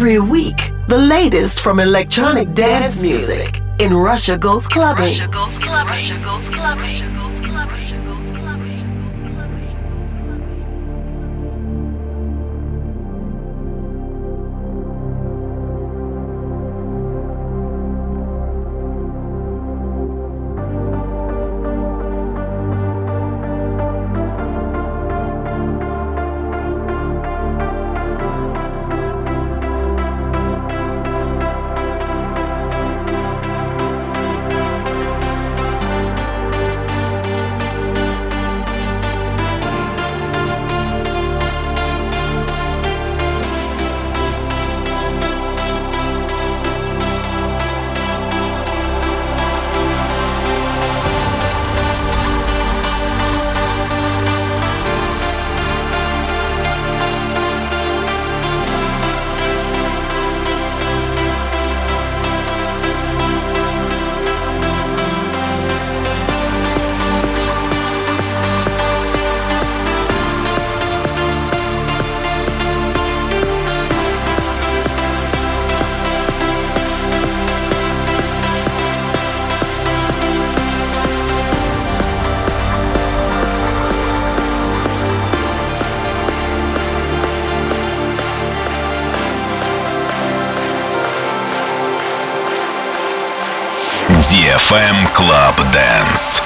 Every week, the latest from electronic dance, music in Russia Goes Clubbing. Russia Goes Clubbing. Russia Goes DFM Club Dance.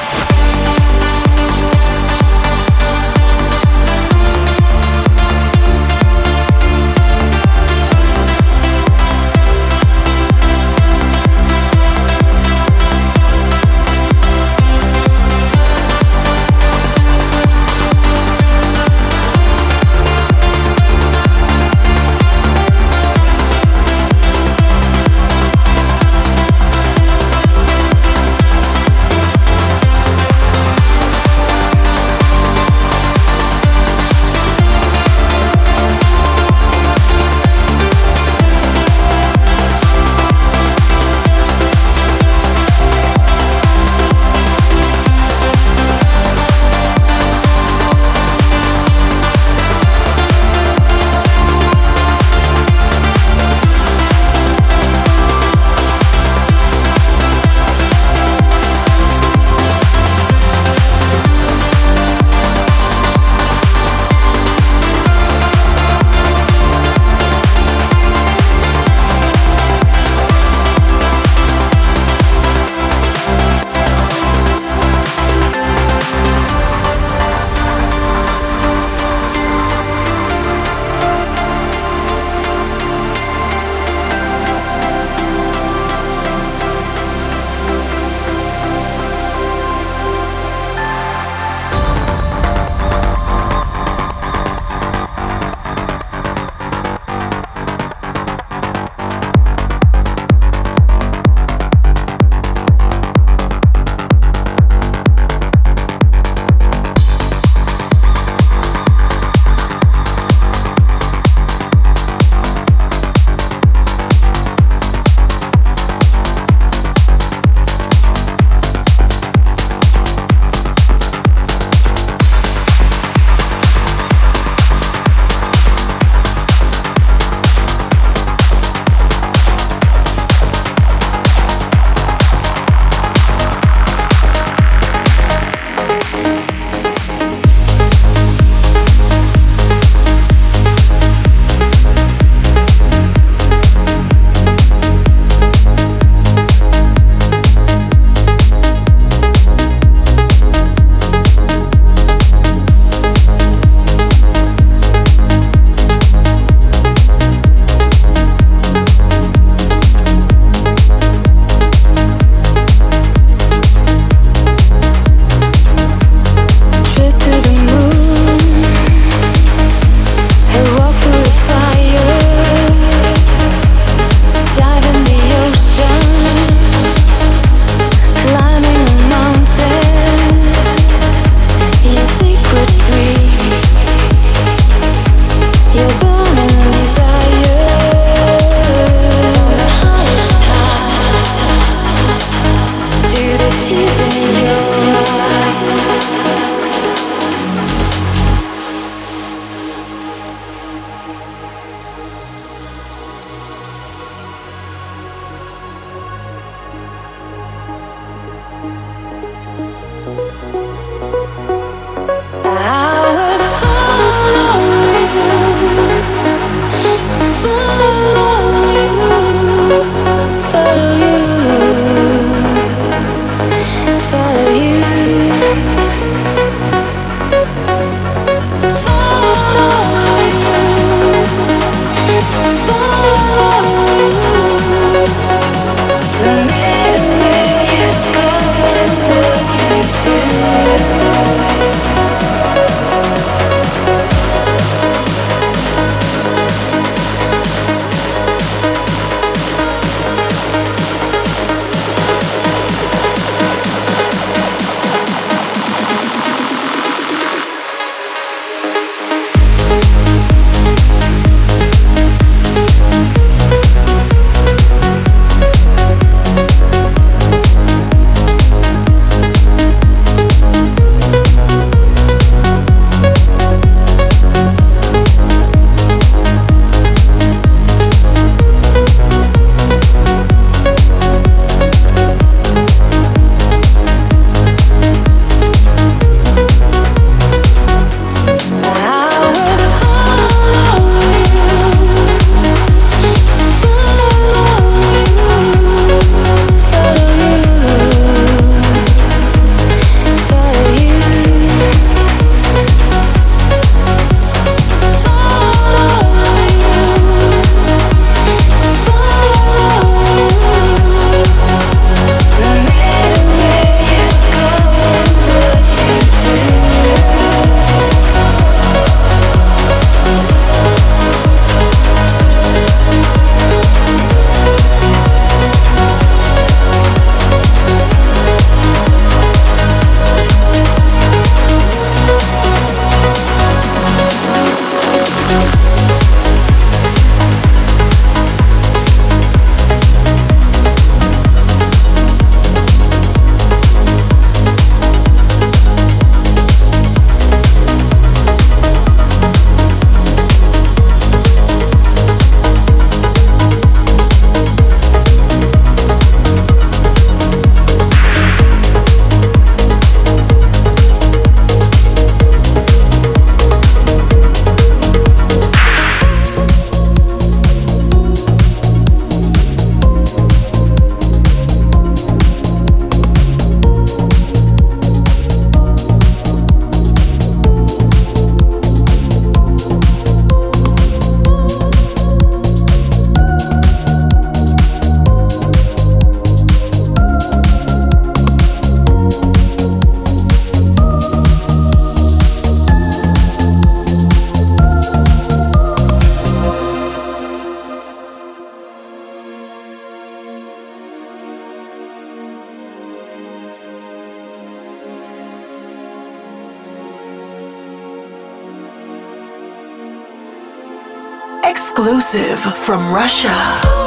Exclusive from Russia.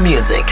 Music.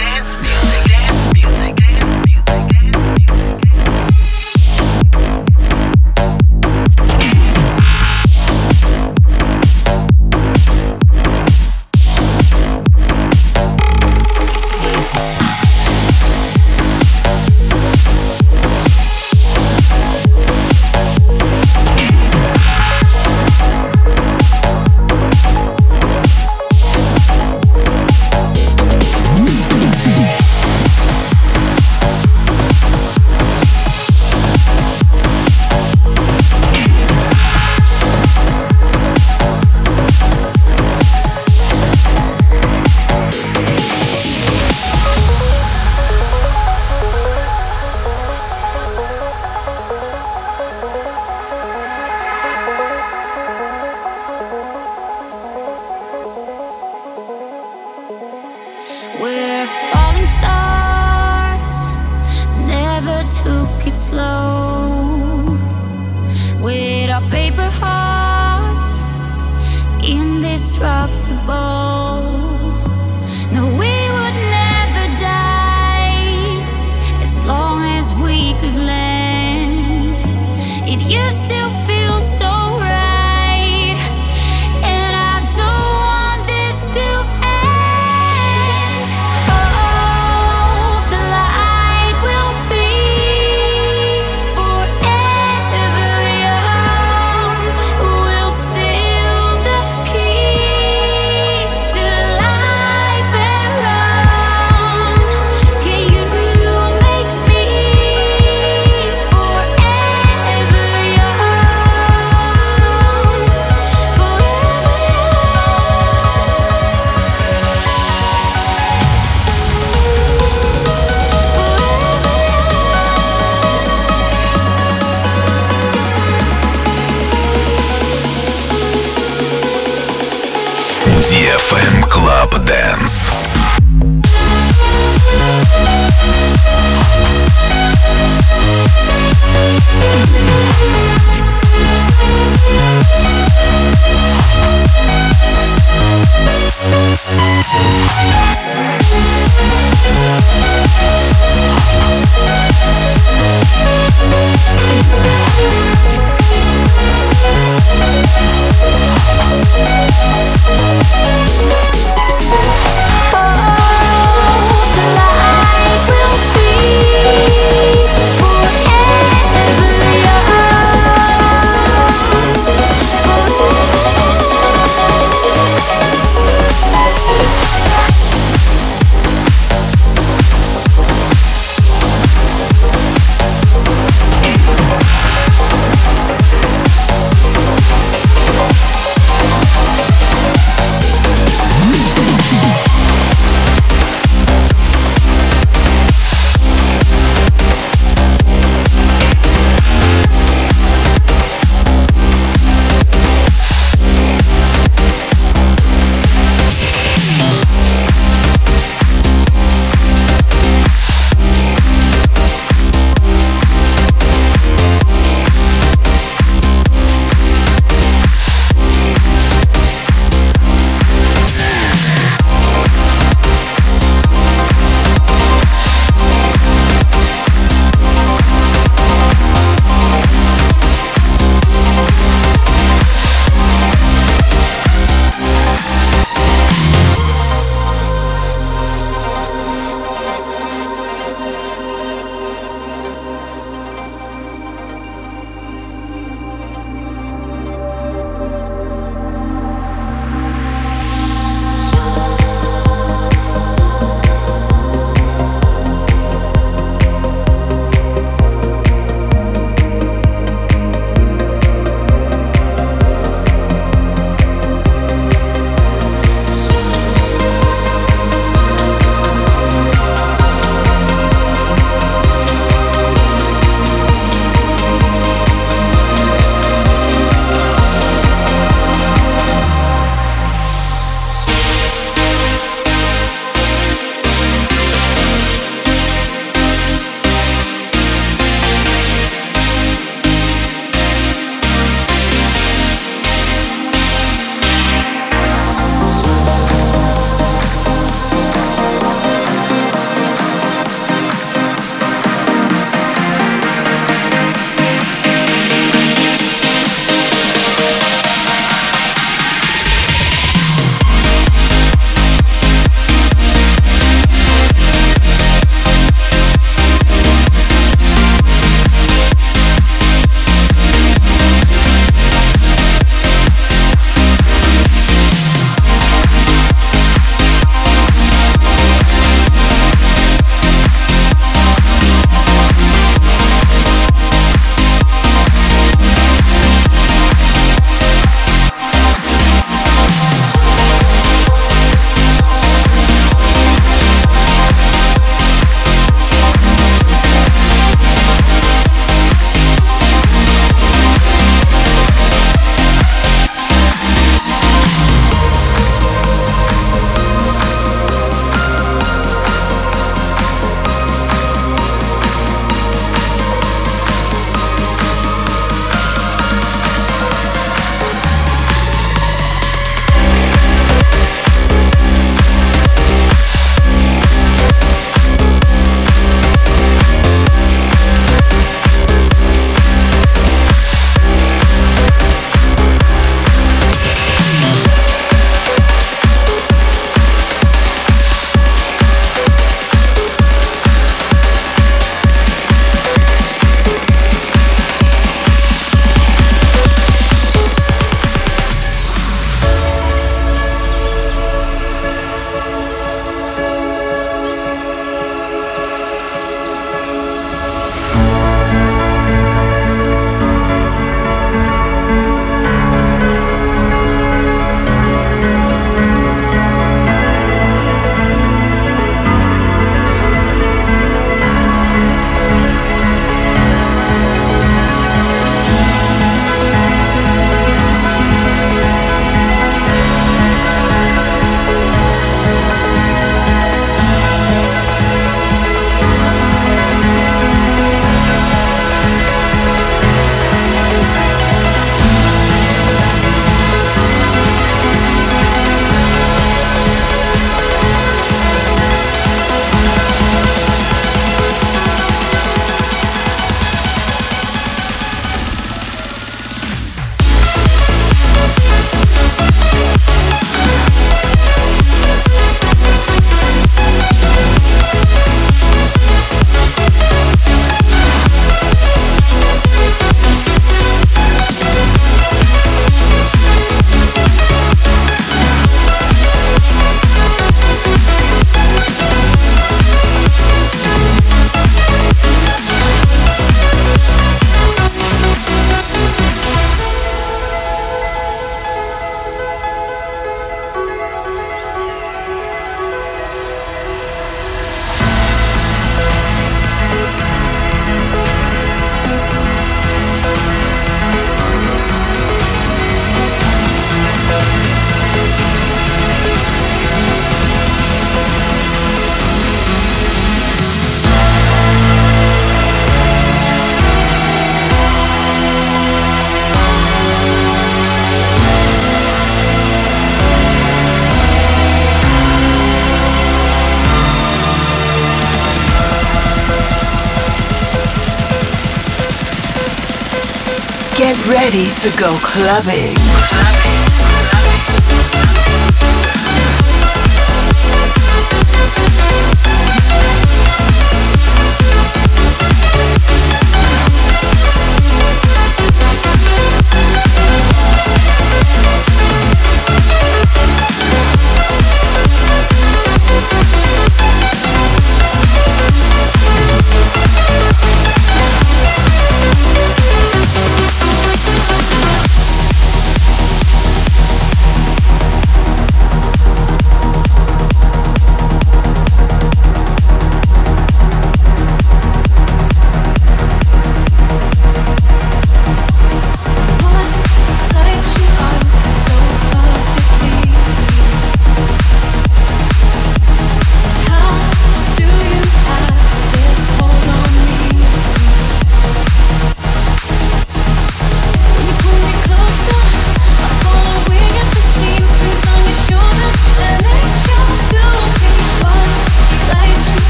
To go clubbing.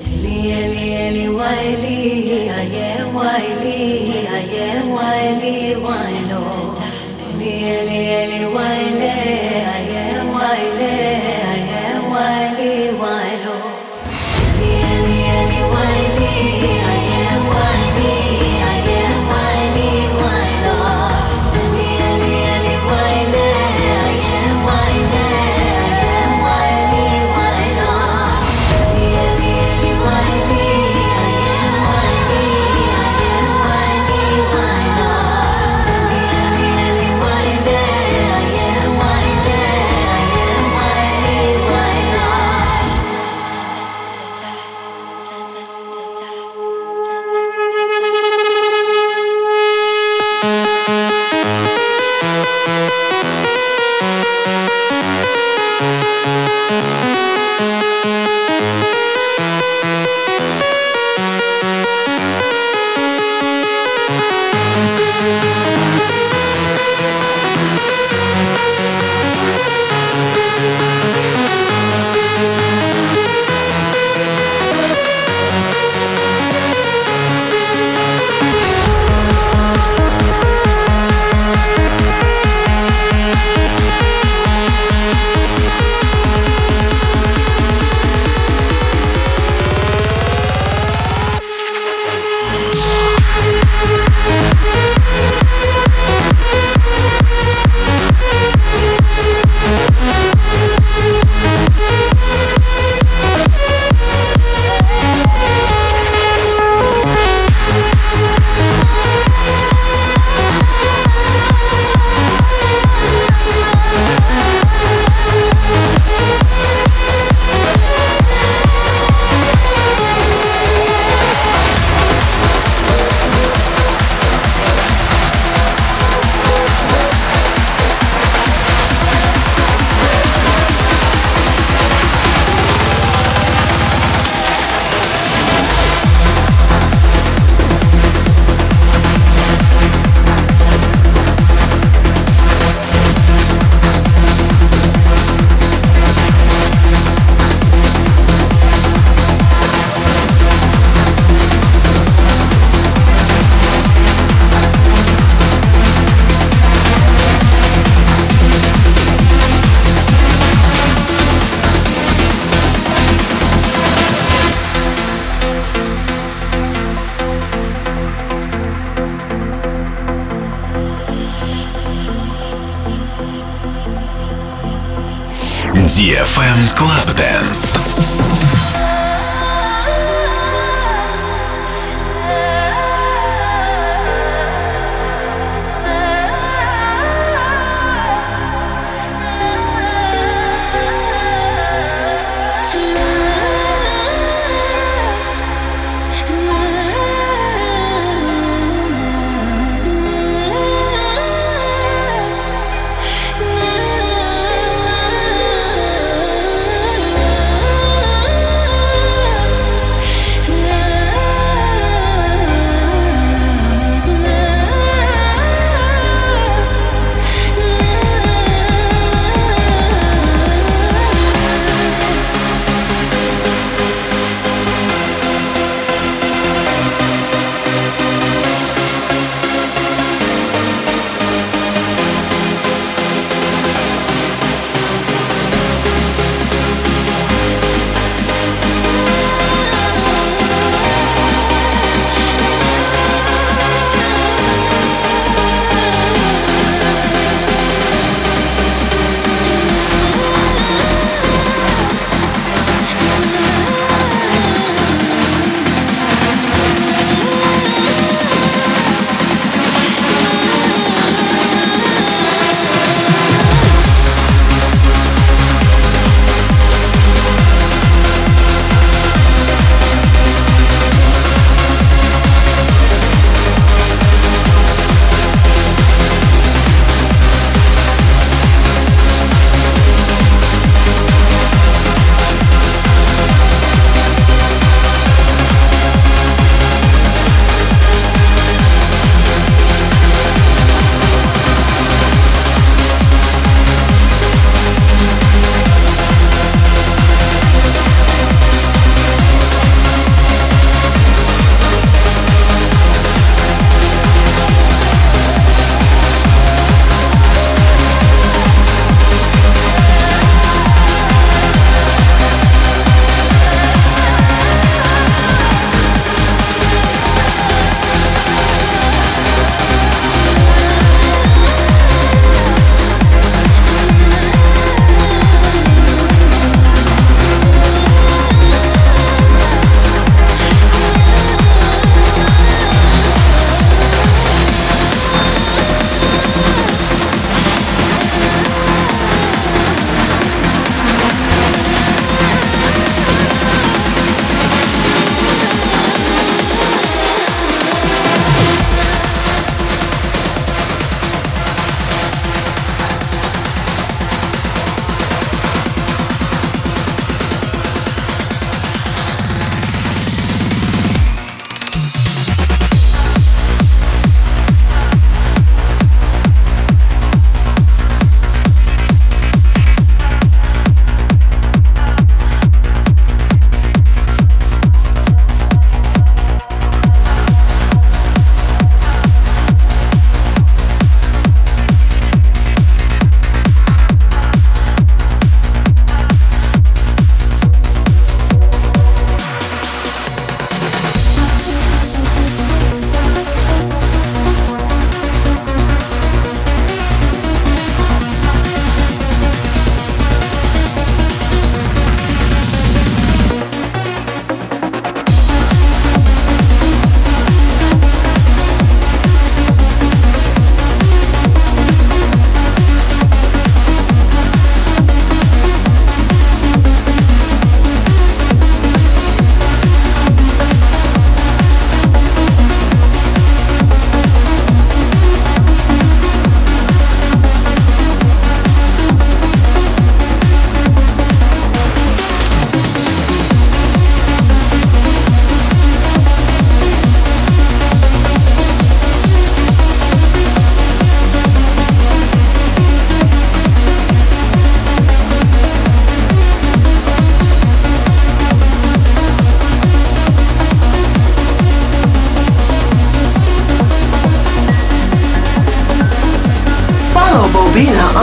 Eli, Eli, Eli, Wiley, I am Wiley, I am Wiley, I am Wiley, I am Wiley.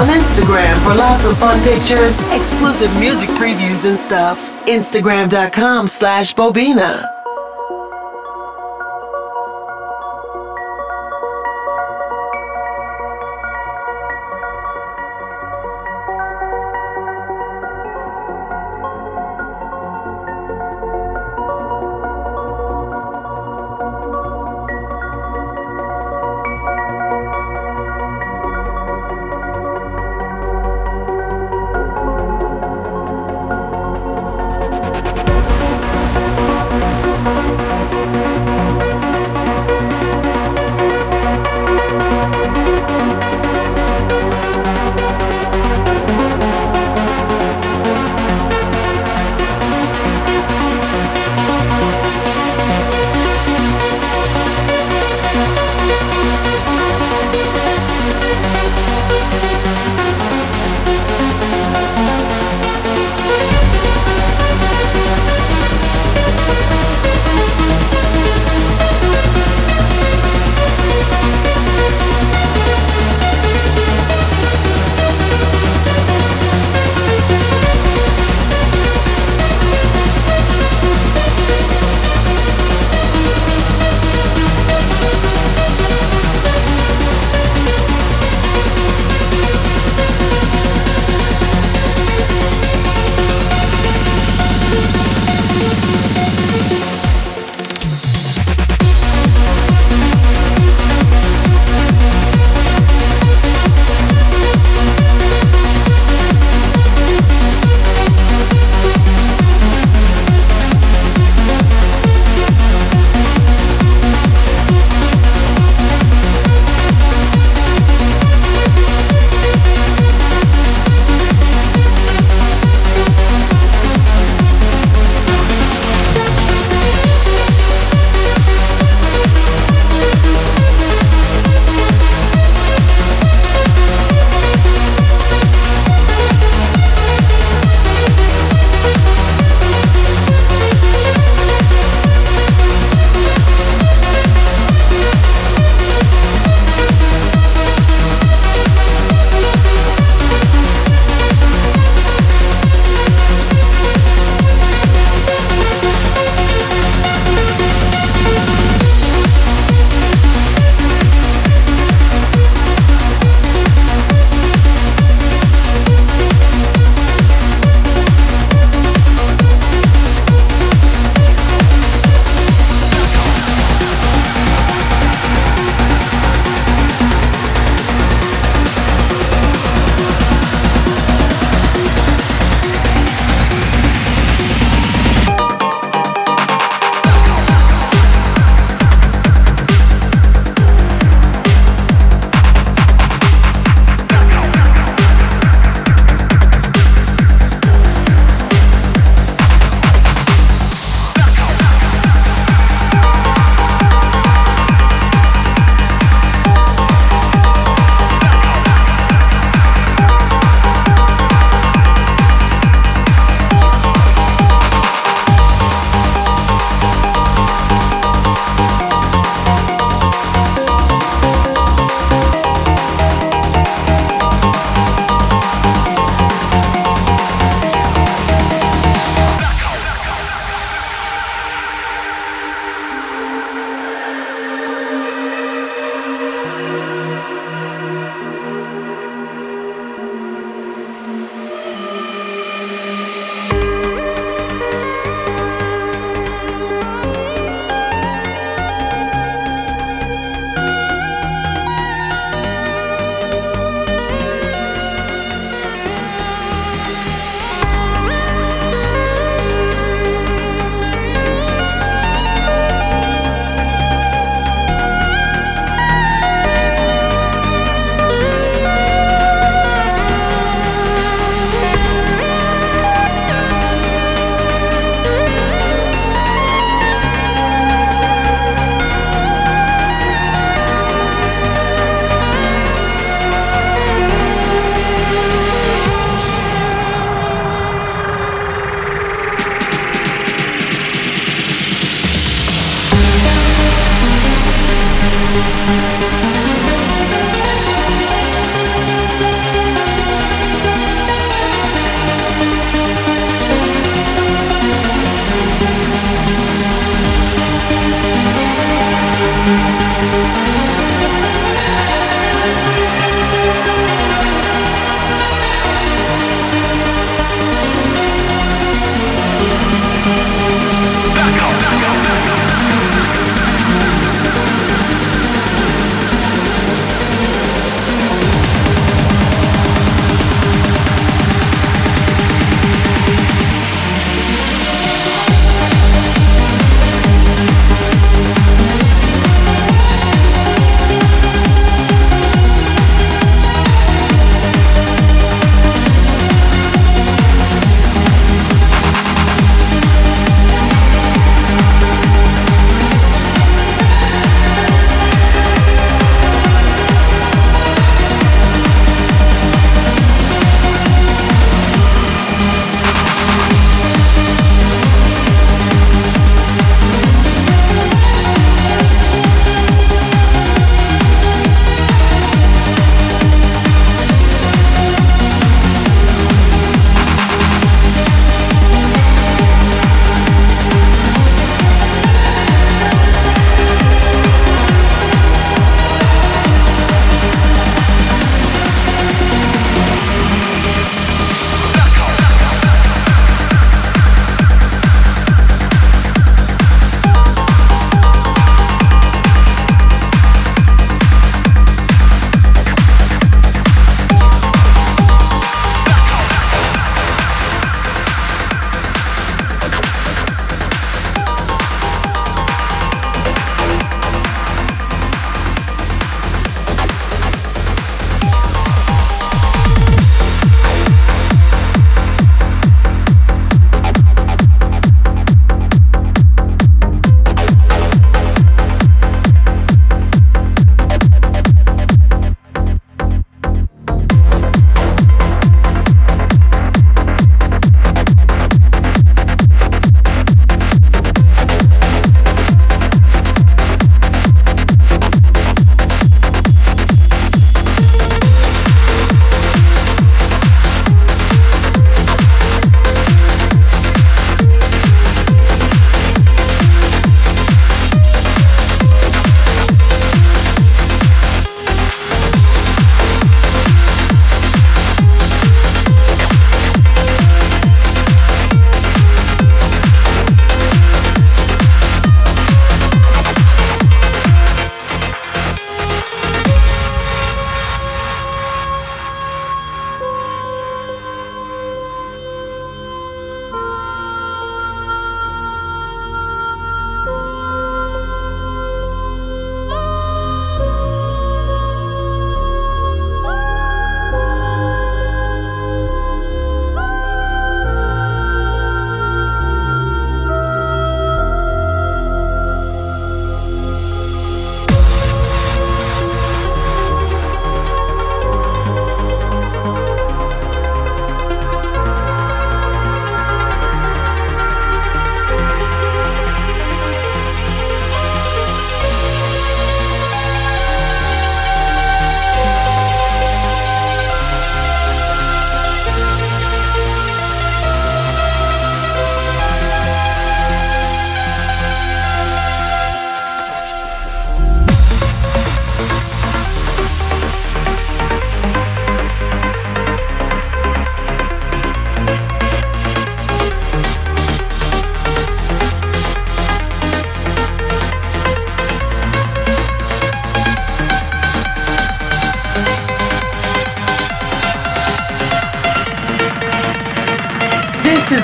On Instagram for lots of fun pictures, exclusive music previews and stuff. Instagram.com slash Bobina.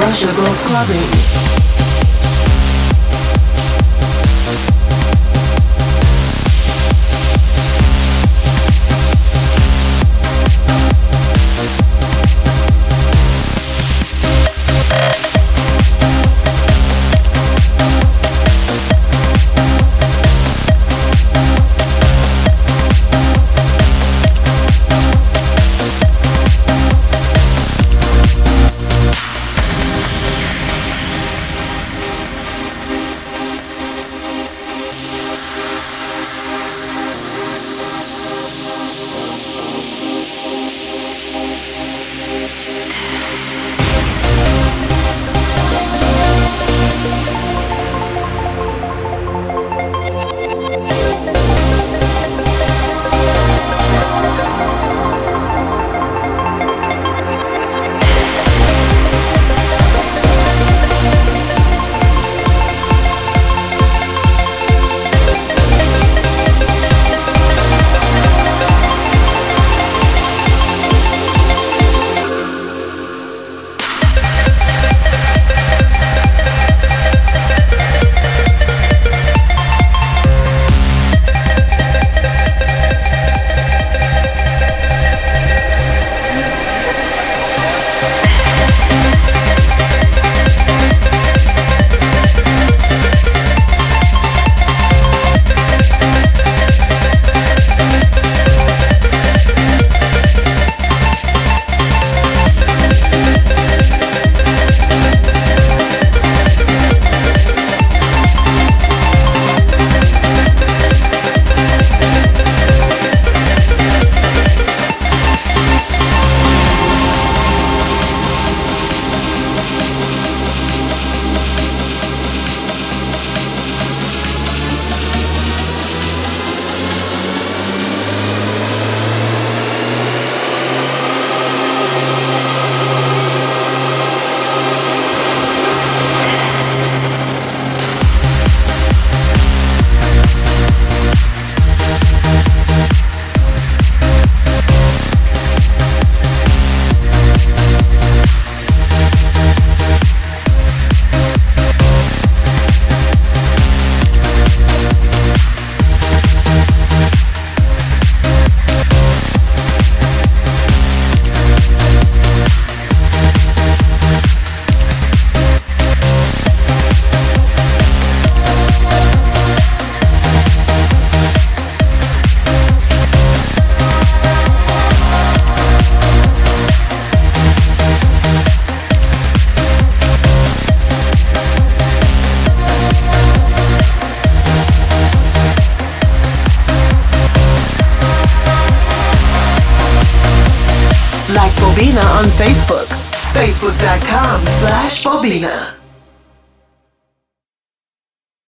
Russia goes clubbing.